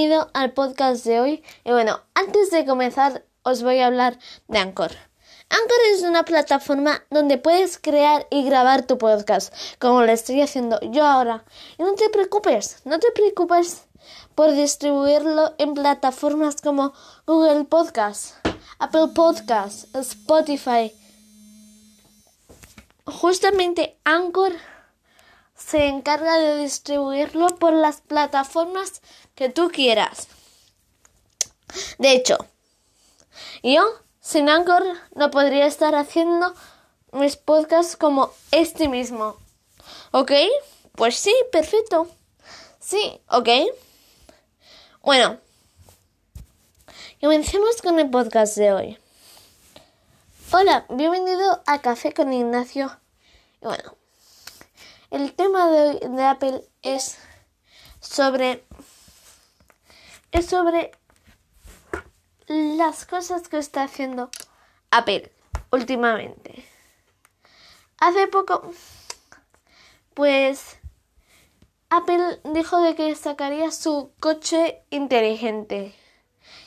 Bienvenido al podcast de hoy. Y bueno, antes de comenzar os voy a hablar de Anchor. Anchor es una plataforma donde puedes crear y grabar tu podcast, como lo estoy haciendo yo ahora. Y no te preocupes, no te preocupes por distribuirlo en plataformas como Google Podcast, Apple Podcast, Spotify. Justamente Anchor se encarga de distribuirlo por las plataformas que tú quieras. De hecho, yo sin Anchor no podría estar haciendo mis podcasts como este mismo. ¿Ok? Pues sí, perfecto. Sí, ok. Bueno, comencemos con el podcast de hoy. Hola, bienvenido a Café con Ignacio. Y bueno, el tema de, de Apple es sobre es sobre las cosas que está haciendo Apple últimamente. Hace poco, pues Apple dijo de que sacaría su coche inteligente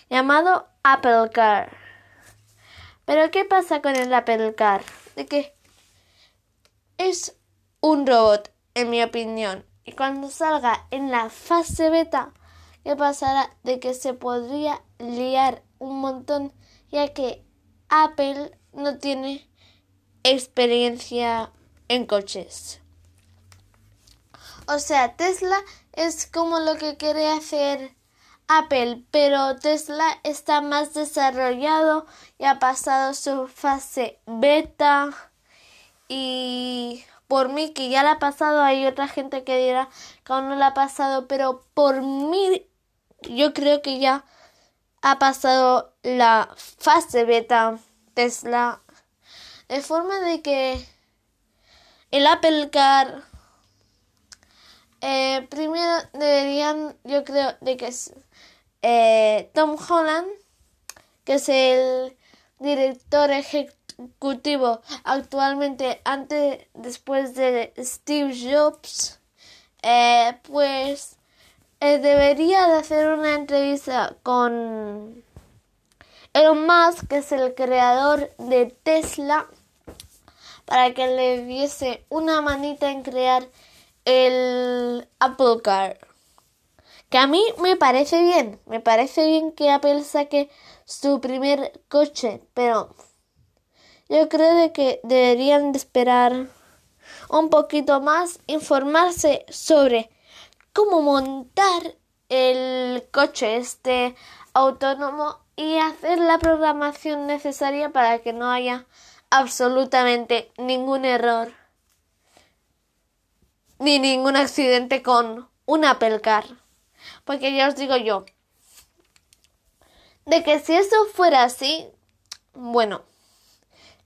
llamado Apple Car. Pero ¿qué pasa con el Apple Car? De que es un robot, en mi opinión. Y cuando salga en la fase beta, ¿qué pasará? De que se podría liar un montón, ya que Apple no tiene experiencia en coches. O sea, Tesla es como lo que quiere hacer Apple, pero Tesla está más desarrollado y ha pasado su fase beta y por mí que ya la ha pasado, hay otra gente que dirá que aún no la ha pasado, pero por mí yo creo que ya ha pasado la fase beta Tesla de forma de que el Apple Car eh, primero deberían yo creo de que es eh, Tom Holland que es el director ejecutivo actualmente antes después de Steve Jobs eh, pues eh, debería de hacer una entrevista con Elon Musk, que es el creador de Tesla, para que le diese una manita en crear el Apple Car. Que a mí me parece bien, me parece bien que Apple saque su primer coche, pero yo creo de que deberían de esperar un poquito más, informarse sobre cómo montar el coche este autónomo y hacer la programación necesaria para que no haya absolutamente ningún error ni ningún accidente con un Apple Car. Porque ya os digo yo, de que si eso fuera así, bueno,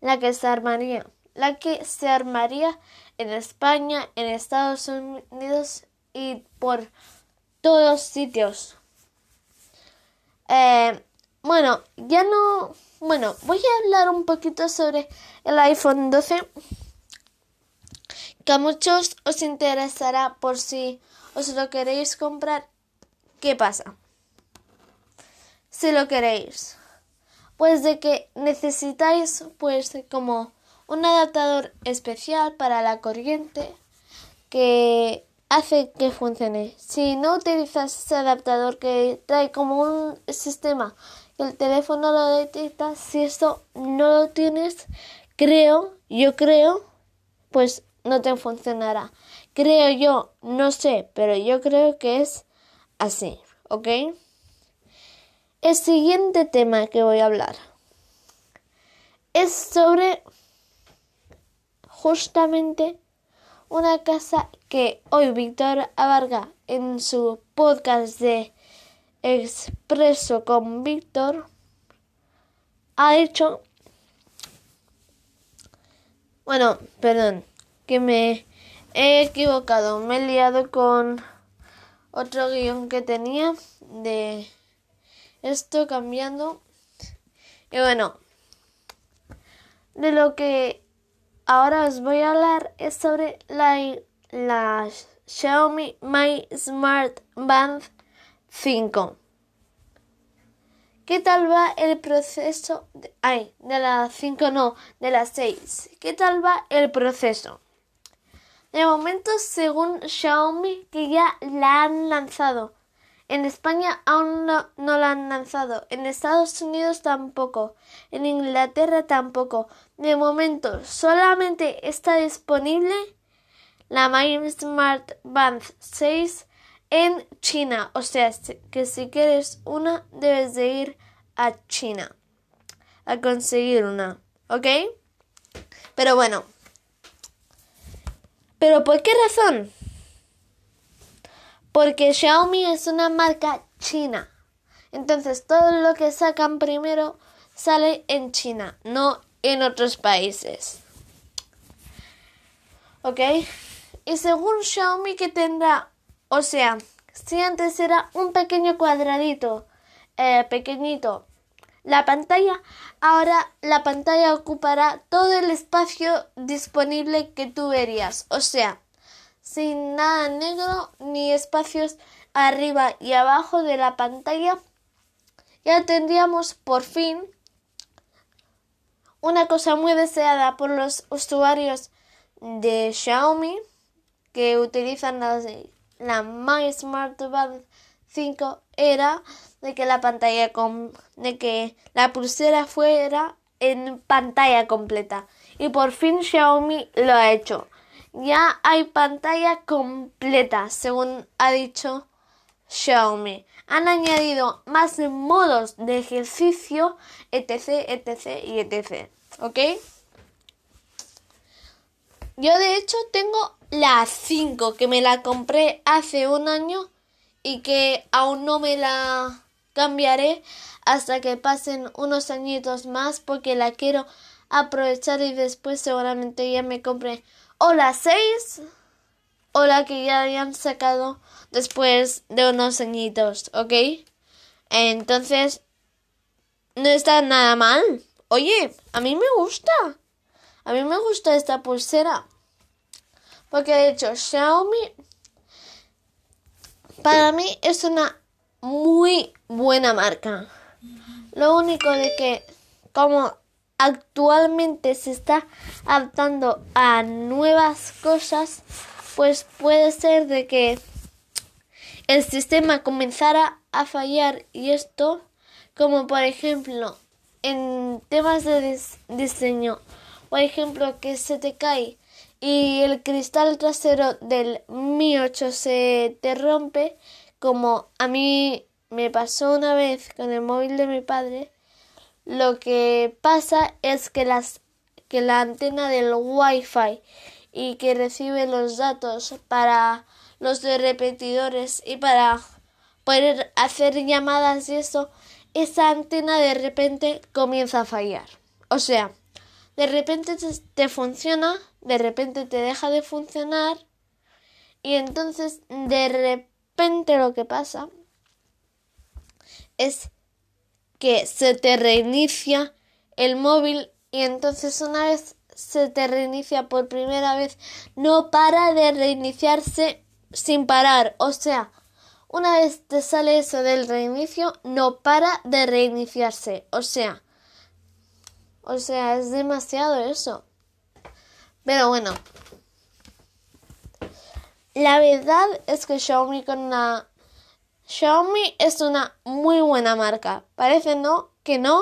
la que se armaría, la que se armaría en España, en Estados Unidos y por todos sitios. Eh, bueno, ya no... Bueno, voy a hablar un poquito sobre el iPhone 12 que a muchos os interesará por si os lo queréis comprar. ¿Qué pasa? Si lo queréis. Pues de que necesitáis pues como un adaptador especial para la corriente que hace que funcione. Si no utilizas ese adaptador que trae como un sistema que el teléfono lo detecta, si esto no lo tienes, creo, yo creo, pues no te funcionará. Creo yo, no sé, pero yo creo que es así, ¿ok? El siguiente tema que voy a hablar es sobre justamente una casa que hoy Víctor Abarga en su podcast de Expreso con Víctor ha hecho. Bueno, perdón, que me he equivocado, me he liado con otro guion que tenía de esto cambiando y bueno, de lo que ahora os voy a hablar es sobre la, la Xiaomi My Smart Band 5. ¿Qué tal va el proceso? De, ay, de la 5 no, de la 6. ¿Qué tal va el proceso? De momento, según Xiaomi, que ya la han lanzado. En España aún no, la han lanzado. En Estados Unidos tampoco. En Inglaterra tampoco. De momento, solamente está disponible la My Smart Band 6 en China. O sea, que si quieres una, debes de ir a China a conseguir una. ¿Ok? Pero bueno. ¿Pero por qué razón? Porque Xiaomi es una marca china. Entonces todo lo que sacan primero sale en China, no en otros países. ¿Ok? Y según Xiaomi que tendrá, o sea, si antes era un pequeño cuadradito, eh, pequeñito, la pantalla, ahora la pantalla ocupará todo el espacio disponible que tú verías, o sea, sin nada negro ni espacios arriba y abajo de la pantalla, ya tendríamos por fin una cosa muy deseada por los usuarios de Xiaomi que utilizan la, la My Smart Band 5 era de que la pantalla de que la pulsera fuera en pantalla completa y por fin Xiaomi lo ha hecho. Ya hay pantalla completa, según ha dicho Xiaomi. Han añadido más modos de ejercicio, etc, etc y etc. ¿Ok? Yo de hecho tengo la 5 que me la compré hace un año y que aún no me la cambiaré hasta que pasen unos añitos más porque la quiero aprovechar y después seguramente ya me compré o la 6 o la que ya hayan sacado después de unos añitos, ¿ok? Entonces, no está nada mal. Oye, a mí me gusta. A mí me gusta esta pulsera. Porque de hecho, Xiaomi para mí es una muy buena marca. Lo único de que como actualmente se está adaptando a nuevas cosas, pues puede ser de que el sistema comenzara a fallar y esto, como por ejemplo en temas de diseño, por ejemplo que se te cae y el cristal trasero del Mi 8 se te rompe, como a mí me pasó una vez con el móvil de mi padre, lo que pasa es que las que la antena del Wi-Fi y que recibe los datos para los de repetidores y para poder hacer llamadas y eso, esa antena de repente comienza a fallar. O sea, de repente te, funciona, de repente te deja de funcionar y entonces de repente lo que pasa es que se te reinicia el móvil y entonces una vez se te reinicia por primera vez no para de reiniciarse sin parar. O sea, una vez te sale eso del reinicio no para de reiniciarse. O sea, o sea, es demasiado eso. Pero bueno. La verdad es que Xiaomi con una Xiaomi es una muy buena marca. Parece no que no,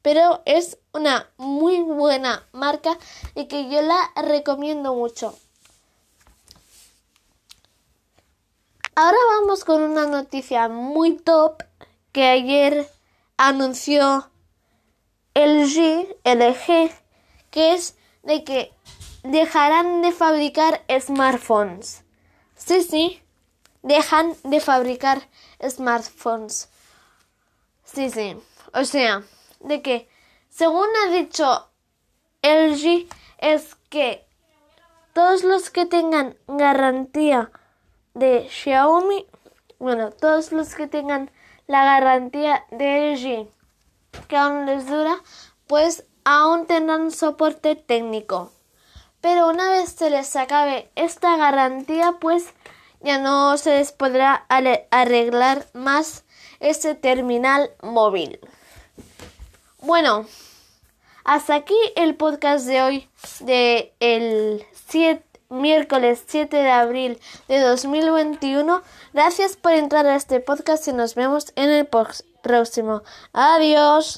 pero es una muy buena marca y que yo la recomiendo mucho. Ahora vamos con una noticia muy top que ayer anunció LG, LG, que es de que dejarán de fabricar smartphones. Sí, sí, dejan de fabricar smartphones. Sí, sí. O sea, de que, según ha dicho LG, es que todos los que tengan garantía de Xiaomi, bueno, todos los que tengan la garantía de LG que aún les dura, pues aún tendrán soporte técnico. Pero una vez se les acabe esta garantía, pues ya no se les podrá arreglar más ese terminal móvil. Bueno, hasta aquí el podcast de hoy de el miércoles 7 de abril de 2021. Gracias por entrar a este podcast y nos vemos en el próximo. Adiós.